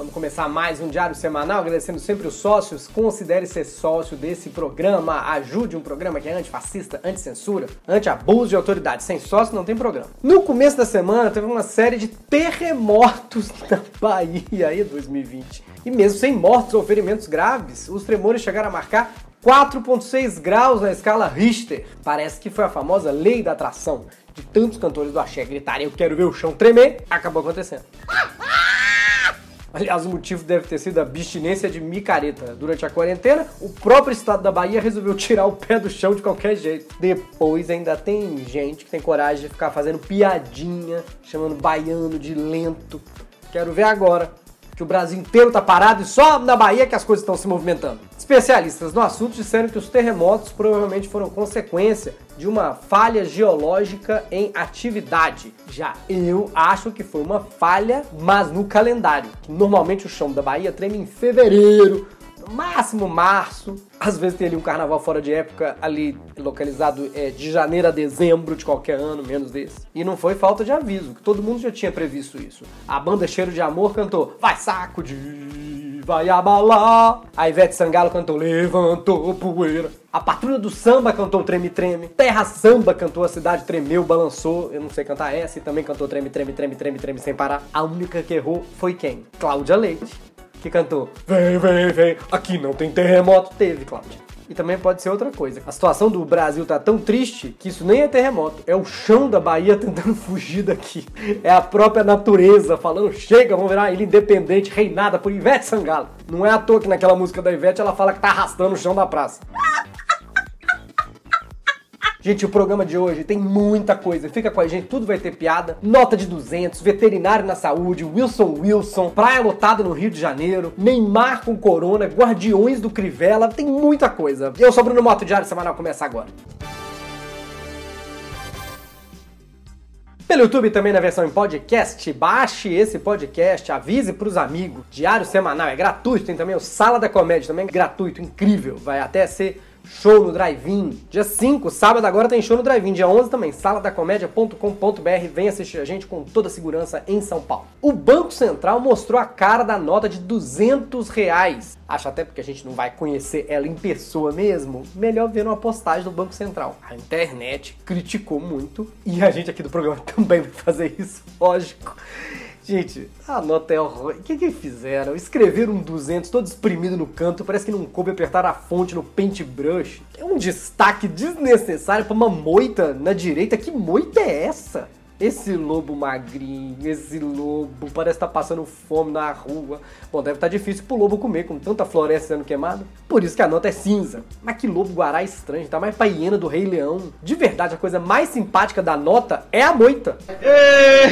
Vamos começar mais um diário semanal, agradecendo sempre os sócios. Considere ser sócio desse programa. Ajude um programa que é antifascista, anti-censura, anti-abuso de autoridade. Sem sócio não tem programa. No começo da semana teve uma série de terremotos na Bahia aí 2020. E mesmo sem mortos ou ferimentos graves, os tremores chegaram a marcar 4.6 graus na escala Richter. Parece que foi a famosa lei da atração de tantos cantores do axé gritarem eu quero ver o chão tremer, acabou acontecendo. Aliás, o motivo deve ter sido a abstinência de micareta. Durante a quarentena, o próprio estado da Bahia resolveu tirar o pé do chão de qualquer jeito. Depois ainda tem gente que tem coragem de ficar fazendo piadinha, chamando baiano de lento. Quero ver agora que o Brasil inteiro tá parado e só na Bahia que as coisas estão se movimentando. Especialistas no assunto disseram que os terremotos provavelmente foram consequência de uma falha geológica em atividade. Já eu acho que foi uma falha, mas no calendário. Normalmente o chão da Bahia treme em fevereiro, máximo março. Às vezes tem ali um carnaval fora de época, ali localizado é, de janeiro a dezembro de qualquer ano, menos desse. E não foi falta de aviso, que todo mundo já tinha previsto isso. A banda Cheiro de Amor cantou Vai saco de vai abalar. A Ivete Sangalo cantou Levantou poeira. A Patrulha do Samba cantou Treme Treme. Terra Samba cantou A Cidade Tremeu, Balançou. Eu não sei cantar essa e também cantou Treme Treme Treme Treme Treme sem parar. A única que errou foi quem? Cláudia Leite que cantou Vem, vem, vem, aqui não tem terremoto. Teve, Cláudia. E também pode ser outra coisa. A situação do Brasil tá tão triste que isso nem é terremoto. É o chão da Bahia tentando fugir daqui. É a própria natureza falando: chega, vamos virar ilha independente, reinada por Ivete Sangalo. Não é à toa que naquela música da Ivete ela fala que tá arrastando o chão da praça. Gente, o programa de hoje tem muita coisa. Fica com a gente, tudo vai ter piada. Nota de 200, veterinário na saúde, Wilson Wilson, praia lotada no Rio de Janeiro, Neymar com corona, Guardiões do Crivella, tem muita coisa. Eu sou Bruno Moto, Diário Semanal começa agora. Pelo YouTube também na versão em podcast, baixe esse podcast, avise pros amigos. Diário semanal é gratuito, tem também o Sala da Comédia, também é gratuito, incrível. Vai até ser show no Drive-In. Dia 5, sábado agora tem show no Drive-In. Dia 11 também, saladacomédia.com.br. Vem assistir a gente com toda a segurança em São Paulo. O Banco Central mostrou a cara da nota de 200 reais. Acho até porque a gente não vai conhecer ela em pessoa mesmo, melhor ver uma postagem do Banco Central. A internet criticou muito e a gente aqui do programa também vai fazer isso, lógico. Gente, a nota é horror. O que que fizeram? Escreveram um 200 todo exprimido no canto, parece que não coube apertar a fonte no paintbrush. É um destaque desnecessário para uma moita na direita. Que moita é essa? Esse lobo magrinho, esse lobo parece estar tá passando fome na rua. Bom, deve estar tá difícil pro lobo comer com tanta floresta sendo queimada. Por isso que a nota é cinza. Mas que lobo guará estranho, tá mais pra hiena do Rei Leão. De verdade, a coisa mais simpática da nota é a moita.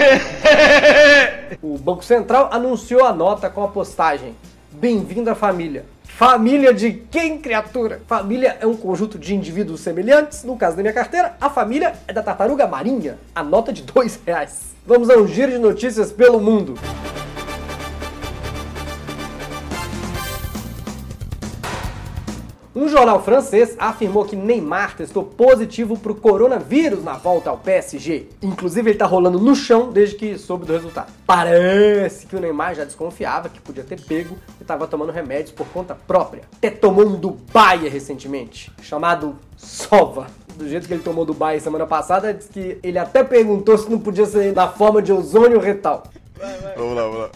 o Banco Central anunciou a nota com a postagem: Bem-vindo à família. Família de quem, criatura? Família é um conjunto de indivíduos semelhantes. No caso da minha carteira, a família é da tartaruga marinha. A nota de dois reais. Vamos a um giro de notícias pelo mundo. Um jornal francês afirmou que Neymar testou positivo para o coronavírus na volta ao PSG. Inclusive, ele está rolando no chão desde que soube do resultado. Parece que o Neymar já desconfiava que podia ter pego e estava tomando remédios por conta própria. Até tomou um Dubai recentemente, chamado Sova do jeito que ele tomou Dubai semana passada, diz que ele até perguntou se não podia ser na forma de ozônio retal. Vai, vai. Vamos lá, vamos lá.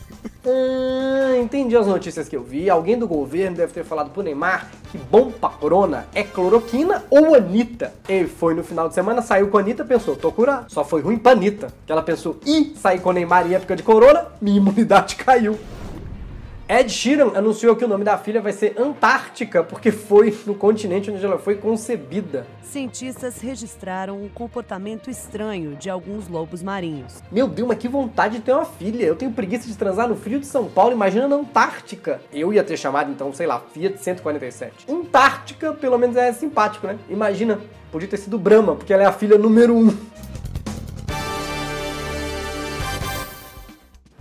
Ah, entendi as notícias que eu vi. Alguém do governo deve ter falado pro Neymar que bom pra corona é cloroquina ou Anitta. Ele foi no final de semana, saiu com a Anitta, pensou, tô curado. Só foi ruim pra Anitta. Que ela pensou, ih, sair com o Neymar em época de corona, minha imunidade caiu. Ed Sheeran anunciou que o nome da filha vai ser Antártica, porque foi no continente onde ela foi concebida. Cientistas registraram um comportamento estranho de alguns lobos marinhos. Meu Deus, mas que vontade de ter uma filha. Eu tenho preguiça de transar no frio de São Paulo, imagina na Antártica. Eu ia ter chamado, então, sei lá, Fiat 147. Antártica, pelo menos é simpático, né? Imagina, podia ter sido Brahma, porque ela é a filha número um.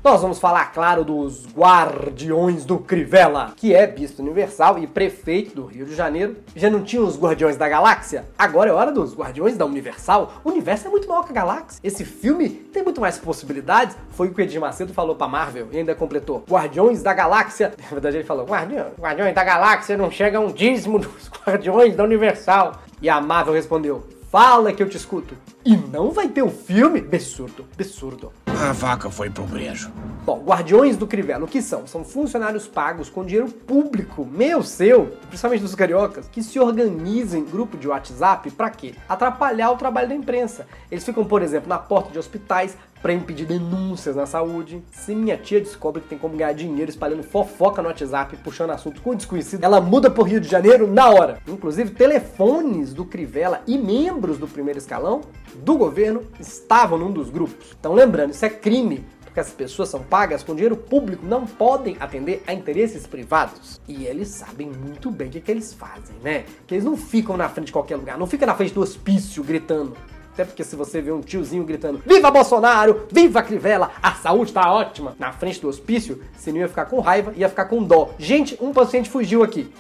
Nós vamos falar, claro, dos Guardiões do Crivella, que é Bispo Universal e prefeito do Rio de Janeiro. Já não tinha os Guardiões da Galáxia? Agora é hora dos Guardiões da Universal. O universo é muito maior que a Galáxia. Esse filme tem muito mais possibilidades. Foi o que o Edir Macedo falou pra Marvel e ainda completou. Guardiões da Galáxia. Na verdade ele falou, Guardiões, Guardiões da Galáxia não chega a um dízimo dos Guardiões da Universal. E a Marvel respondeu, Fala que eu te escuto. E não vai ter o um filme? Absurdo, absurdo. A vaca foi pro brejo. Bom, Guardiões do Crivella, o que são? São funcionários pagos com dinheiro público, meu, seu, principalmente dos cariocas, que se organizam em grupo de WhatsApp para quê? Atrapalhar o trabalho da imprensa. Eles ficam, por exemplo, na porta de hospitais para impedir denúncias na saúde. Se minha tia descobre que tem como ganhar dinheiro espalhando fofoca no WhatsApp, puxando assunto com desconhecido, ela muda pro Rio de Janeiro na hora. Inclusive, telefones do Crivella e membros do primeiro escalão do governo estavam num dos grupos. Então, lembrando, isso é crime porque as pessoas são pagas com dinheiro público, não podem atender a interesses privados. E eles sabem muito bem o que, que eles fazem, né? Que eles não ficam na frente de qualquer lugar, não fica na frente do hospício gritando. Até porque se você vê um tiozinho gritando Viva Bolsonaro! Viva Crivella! A saúde tá ótima! Na frente do hospício, você não ia ficar com raiva, ia ficar com dó. Gente, um paciente fugiu aqui.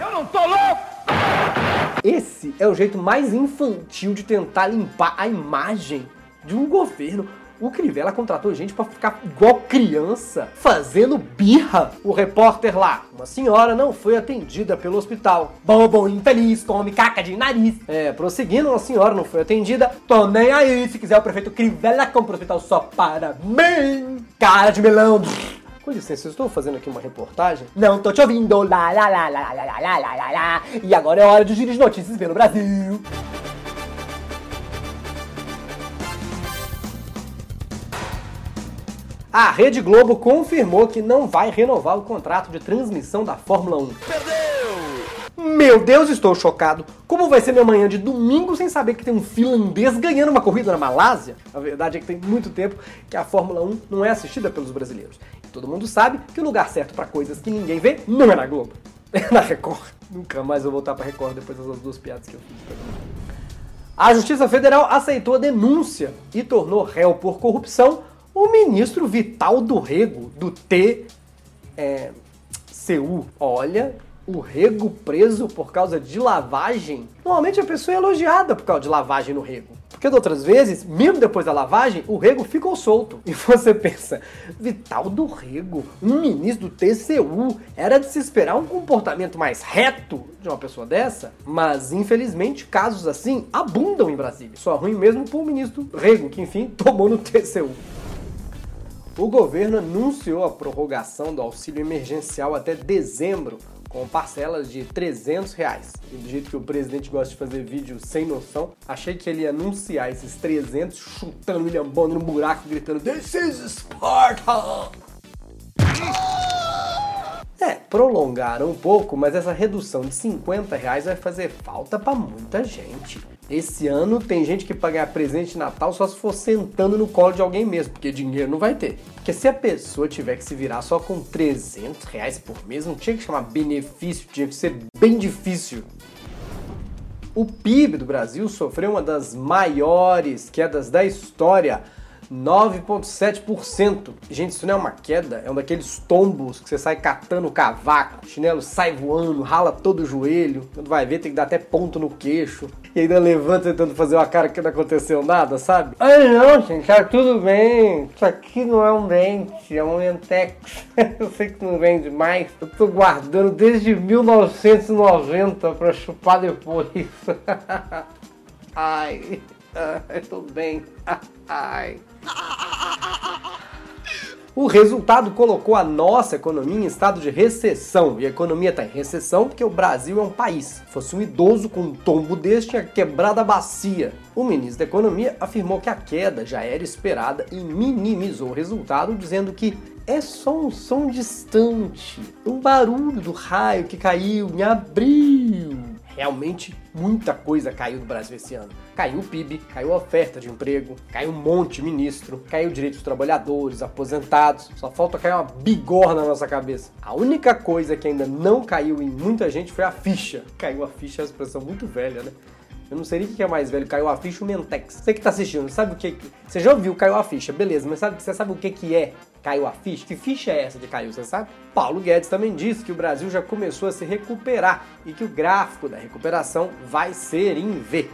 Eu não tô louco! Esse é o jeito mais infantil de tentar limpar a imagem de um governo o Crivella contratou gente para ficar igual criança, fazendo birra. O repórter lá, uma senhora não foi atendida pelo hospital. Bobo infeliz, come caca de nariz. É, prosseguindo, uma senhora não foi atendida. Tô nem aí, se quiser o prefeito Crivella compra o hospital só para mim. Cara de melão. Com licença, eu estou fazendo aqui uma reportagem. Não tô te ouvindo. Lá, lá, lá, lá, lá, lá, lá, lá, lá. E agora é hora de giro de notícias pelo Brasil. A Rede Globo confirmou que não vai renovar o contrato de transmissão da Fórmula 1. Perdeu! Meu Deus, estou chocado. Como vai ser minha manhã de domingo sem saber que tem um finlandês ganhando uma corrida na Malásia? A verdade é que tem muito tempo que a Fórmula 1 não é assistida pelos brasileiros. E todo mundo sabe que o lugar certo para coisas que ninguém vê não é na Globo. É na Record. Nunca mais vou voltar para Record depois dessas duas piadas que eu fiz. A Justiça Federal aceitou a denúncia e tornou réu por corrupção o ministro Vital do Rego, do TCU. É, Olha, o Rego preso por causa de lavagem. Normalmente a pessoa é elogiada por causa de lavagem no Rego. Porque outras vezes, mesmo depois da lavagem, o Rego ficou solto. E você pensa, Vital do Rego, um ministro do TCU, era de se esperar um comportamento mais reto de uma pessoa dessa? Mas, infelizmente, casos assim abundam em Brasília. Só ruim mesmo pro ministro Rego, que enfim tomou no TCU. O governo anunciou a prorrogação do auxílio emergencial até dezembro, com parcelas de 300 reais. E do jeito que o presidente gosta de fazer vídeo sem noção, achei que ele ia anunciar esses 300 chutando William Bonner no buraco, gritando This is Sparta! É, prolongaram um pouco, mas essa redução de 50 reais vai fazer falta para muita gente. Esse ano tem gente que paga presente de Natal só se for sentando no colo de alguém mesmo, porque dinheiro não vai ter. Porque se a pessoa tiver que se virar só com 300 reais por mês, não tinha que chamar benefício, tinha que ser bem difícil. O PIB do Brasil sofreu uma das maiores quedas da história 9,7%. Gente, isso não é uma queda, é um daqueles tombos que você sai catando o cavaco, o chinelo sai voando, rala todo o joelho, quando vai ver tem que dar até ponto no queixo, e ainda levanta tentando fazer uma cara que não aconteceu nada, sabe? Ai não, gente, tá tudo bem, isso aqui não é um dente, é um lentex. Eu sei que não vende mais, eu tô guardando desde 1990 pra chupar depois. Ai, ai, tô bem. Ai. O resultado colocou a nossa economia em estado de recessão. E a economia está em recessão porque o Brasil é um país. Se fosse um idoso com um tombo deste, tinha quebrado a bacia. O ministro da Economia afirmou que a queda já era esperada e minimizou o resultado, dizendo que é só um som distante, um barulho do raio que caiu em abril. Realmente muita coisa caiu no Brasil esse ano. Caiu o PIB, caiu a oferta de emprego, caiu um monte de ministro, caiu o direito dos trabalhadores, aposentados. Só falta cair uma bigorna na nossa cabeça. A única coisa que ainda não caiu em muita gente foi a ficha. Caiu a ficha, é uma expressão muito velha, né? Eu não sei nem o que é mais velho, caiu a ficha ou Mentex. Você que tá assistindo, sabe o que... Você já ouviu caiu a ficha, beleza, mas sabe, você sabe o que que é caiu a ficha? Que ficha é essa de caiu, você sabe? Paulo Guedes também disse que o Brasil já começou a se recuperar e que o gráfico da recuperação vai ser em V.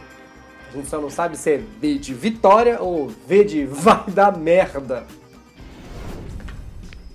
A gente só não sabe se é V de vitória ou V de vai dar merda.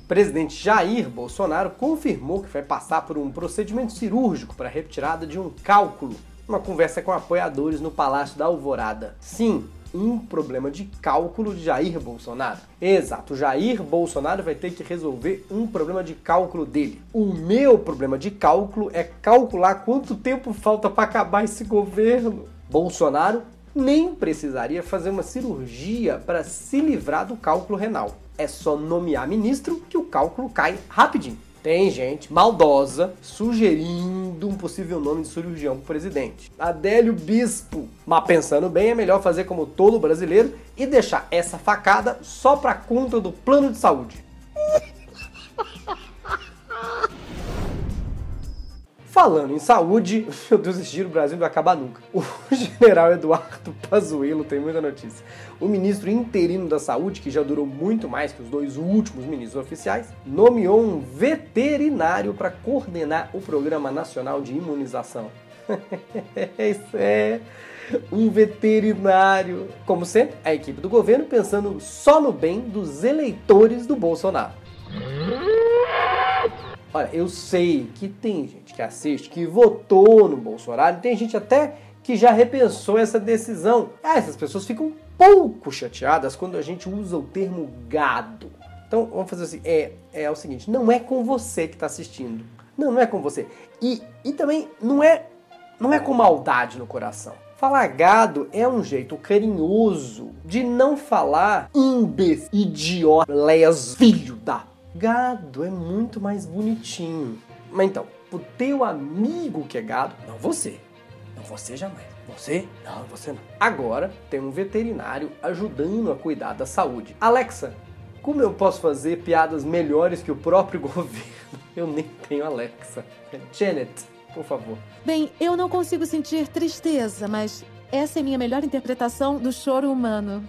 Presidente Jair Bolsonaro confirmou que vai passar por um procedimento cirúrgico para retirada de um cálculo. Uma conversa com apoiadores no Palácio da Alvorada. Sim, um problema de cálculo de Jair Bolsonaro. Exato, Jair Bolsonaro vai ter que resolver um problema de cálculo dele. O meu problema de cálculo é calcular quanto tempo falta para acabar esse governo. Bolsonaro nem precisaria fazer uma cirurgia para se livrar do cálculo renal. É só nomear ministro que o cálculo cai rapidinho. Tem gente maldosa sugerindo um possível nome de cirurgião pro presidente. Adélio Bispo. Mas pensando bem, é melhor fazer como todo brasileiro e deixar essa facada só pra conta do plano de saúde. Falando em saúde, meu Deus, esse giro Brasil não vai acabar nunca. O general Eduardo Pazuello tem muita notícia. O ministro interino da Saúde, que já durou muito mais que os dois últimos ministros oficiais, nomeou um veterinário para coordenar o Programa Nacional de Imunização. Isso é um veterinário. Como sempre, a equipe do governo pensando só no bem dos eleitores do Bolsonaro. Olha, eu sei que tem gente que assiste que votou no Bolsonaro, tem gente até que já repensou essa decisão. Ah, essas pessoas ficam pouco chateadas quando a gente usa o termo gado. Então, vamos fazer assim, é, é o seguinte, não é com você que está assistindo. Não, não é com você. E, e também não é, não é com maldade no coração. Falar gado é um jeito carinhoso de não falar imbecil, idiota, les, filho da Gado é muito mais bonitinho. Mas então, o teu amigo que é gado, não você. Não você jamais. Você? Não, você não. Agora tem um veterinário ajudando a cuidar da saúde. Alexa, como eu posso fazer piadas melhores que o próprio governo? Eu nem tenho Alexa. Janet, por favor. Bem, eu não consigo sentir tristeza, mas essa é minha melhor interpretação do choro humano.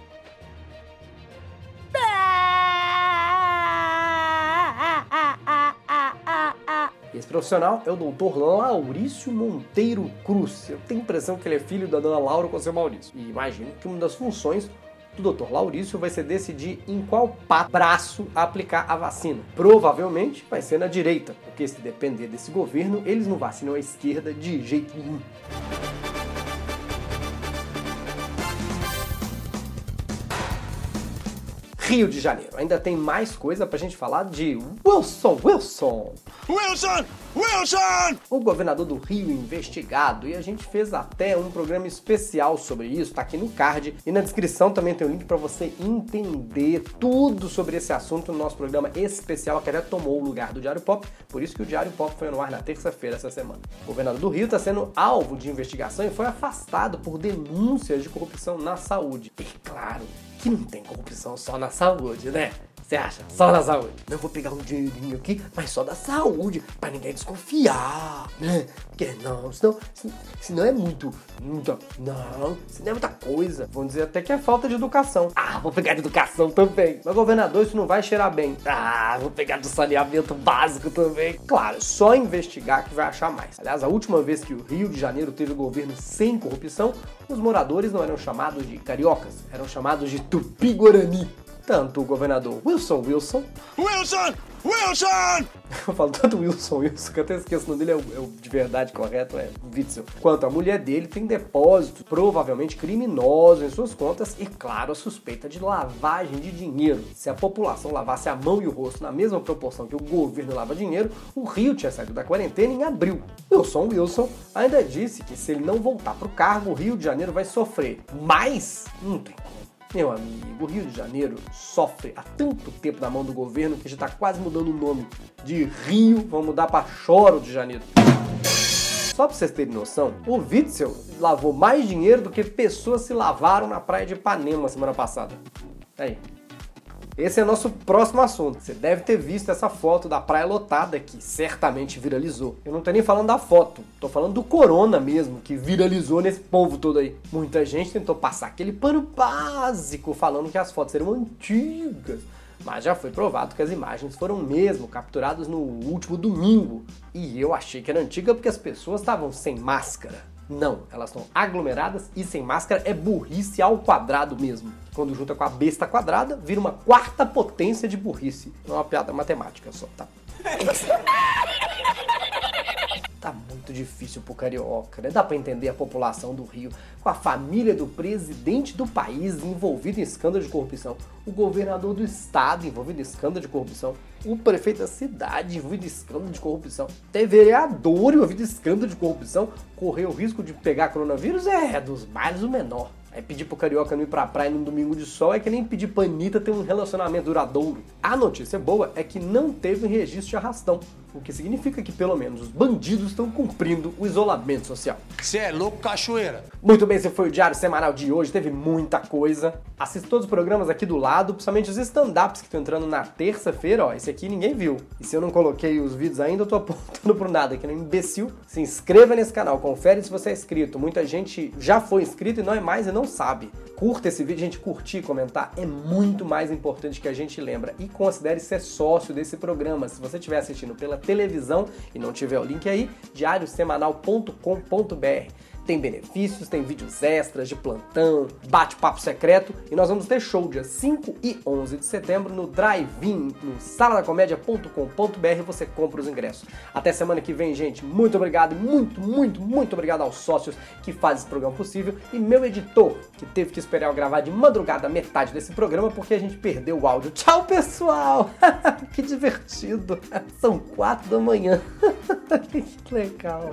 Esse profissional é o doutor Laurício Monteiro Cruz. Eu tenho a impressão que ele é filho da dona Laura com seu Maurício. E imagino que uma das funções do Dr. Laurício vai ser decidir em qual braço aplicar a vacina. Provavelmente vai ser na direita, porque se depender desse governo, eles não vacinam a esquerda de jeito nenhum. Rio de Janeiro. Ainda tem mais coisa pra gente falar de Wilson Wilson. Wilson! Wilson! O governador do Rio investigado e a gente fez até um programa especial sobre isso, tá aqui no card e na descrição também tem o um link para você entender tudo sobre esse assunto no nosso programa especial que até tomou o lugar do Diário Pop, por isso que o Diário Pop foi no ar na terça-feira essa semana. O governador do Rio está sendo alvo de investigação e foi afastado por denúncias de corrupção na saúde. E claro, que não tem corrupção só na saúde, né? Você acha? Só na saúde. Não vou pegar um dinheirinho aqui, mas só da saúde, para ninguém desconfiar, né? Porque não, senão, senão é muito, muita, não, senão é muita coisa. Vão dizer até que é falta de educação. Ah, vou pegar de educação também. Mas governador, isso não vai cheirar bem. Ah, vou pegar do saneamento básico também. Claro, só investigar que vai achar mais. Aliás, a última vez que o Rio de Janeiro teve governo sem corrupção, os moradores não eram chamados de cariocas, eram chamados de tupi-guarani tanto o governador Wilson Wilson. Wilson! Wilson! Eu falo tanto Wilson Wilson que eu até esqueço o nome dele, é o, é o de verdade correto, é Witzel. Quanto a mulher dele tem depósitos provavelmente criminosos em suas contas e, claro, a suspeita de lavagem de dinheiro. Se a população lavasse a mão e o rosto na mesma proporção que o governo lava dinheiro, o Rio tinha saído da quarentena em abril. Wilson Wilson ainda disse que se ele não voltar para o cargo, o Rio de Janeiro vai sofrer. Mas não tem como meu amigo, o Rio de Janeiro sofre há tanto tempo na mão do governo que já está quase mudando o nome. De Rio, vamos mudar para Choro de Janeiro. Só pra vocês terem noção, o Witzel lavou mais dinheiro do que pessoas se lavaram na praia de Ipanema semana passada. Aí. Esse é nosso próximo assunto. Você deve ter visto essa foto da praia lotada que certamente viralizou. Eu não tô nem falando da foto, tô falando do corona mesmo, que viralizou nesse povo todo aí. Muita gente tentou passar aquele pano básico falando que as fotos eram antigas. Mas já foi provado que as imagens foram mesmo capturadas no último domingo. E eu achei que era antiga porque as pessoas estavam sem máscara. Não, elas estão aglomeradas e sem máscara é burrice ao quadrado mesmo. Quando junta com a besta quadrada, vira uma quarta potência de burrice. Não é uma piada matemática só, tá? Muito difícil pro carioca, né? Dá pra entender a população do Rio com a família do presidente do país envolvido em escândalo de corrupção, o governador do estado envolvido em escândalo de corrupção, o prefeito da cidade envolvido em escândalo de corrupção, ter vereador envolvido em escândalo de corrupção, correr o risco de pegar coronavírus é dos males o menor. Aí pedir pro carioca não ir pra praia num domingo de sol é que nem pedir pra Anitta ter um relacionamento duradouro. A notícia boa é que não teve registro de arrastão, o que significa que pelo menos os bandidos estão cumprindo o isolamento social. Você é louco, cachoeira? Muito bem, esse foi o Diário Semanal de hoje, teve muita coisa. Assista todos os programas aqui do lado, principalmente os stand-ups que estão entrando na terça-feira, ó, esse aqui ninguém viu. E se eu não coloquei os vídeos ainda, eu tô apontando pro nada, que nem um imbecil. Se inscreva nesse canal, confere se você é inscrito. Muita gente já foi inscrito e não é mais e não sabe. Curta esse vídeo, gente, curtir comentar é muito mais importante que a gente lembra. E considere ser sócio desse programa. Se você estiver assistindo pela televisão e não tiver o link aí, diariosemanal.com.br. Tem benefícios, tem vídeos extras de plantão, bate-papo secreto e nós vamos ter show dia 5 e 11 de setembro no Drive-In, no saladacomédia.com.br você compra os ingressos. Até semana que vem, gente. Muito obrigado, muito, muito, muito obrigado aos sócios que fazem esse programa possível e meu editor, que teve que esperar eu gravar de madrugada metade desse programa porque a gente perdeu o áudio. Tchau, pessoal! que divertido! São quatro da manhã. que legal.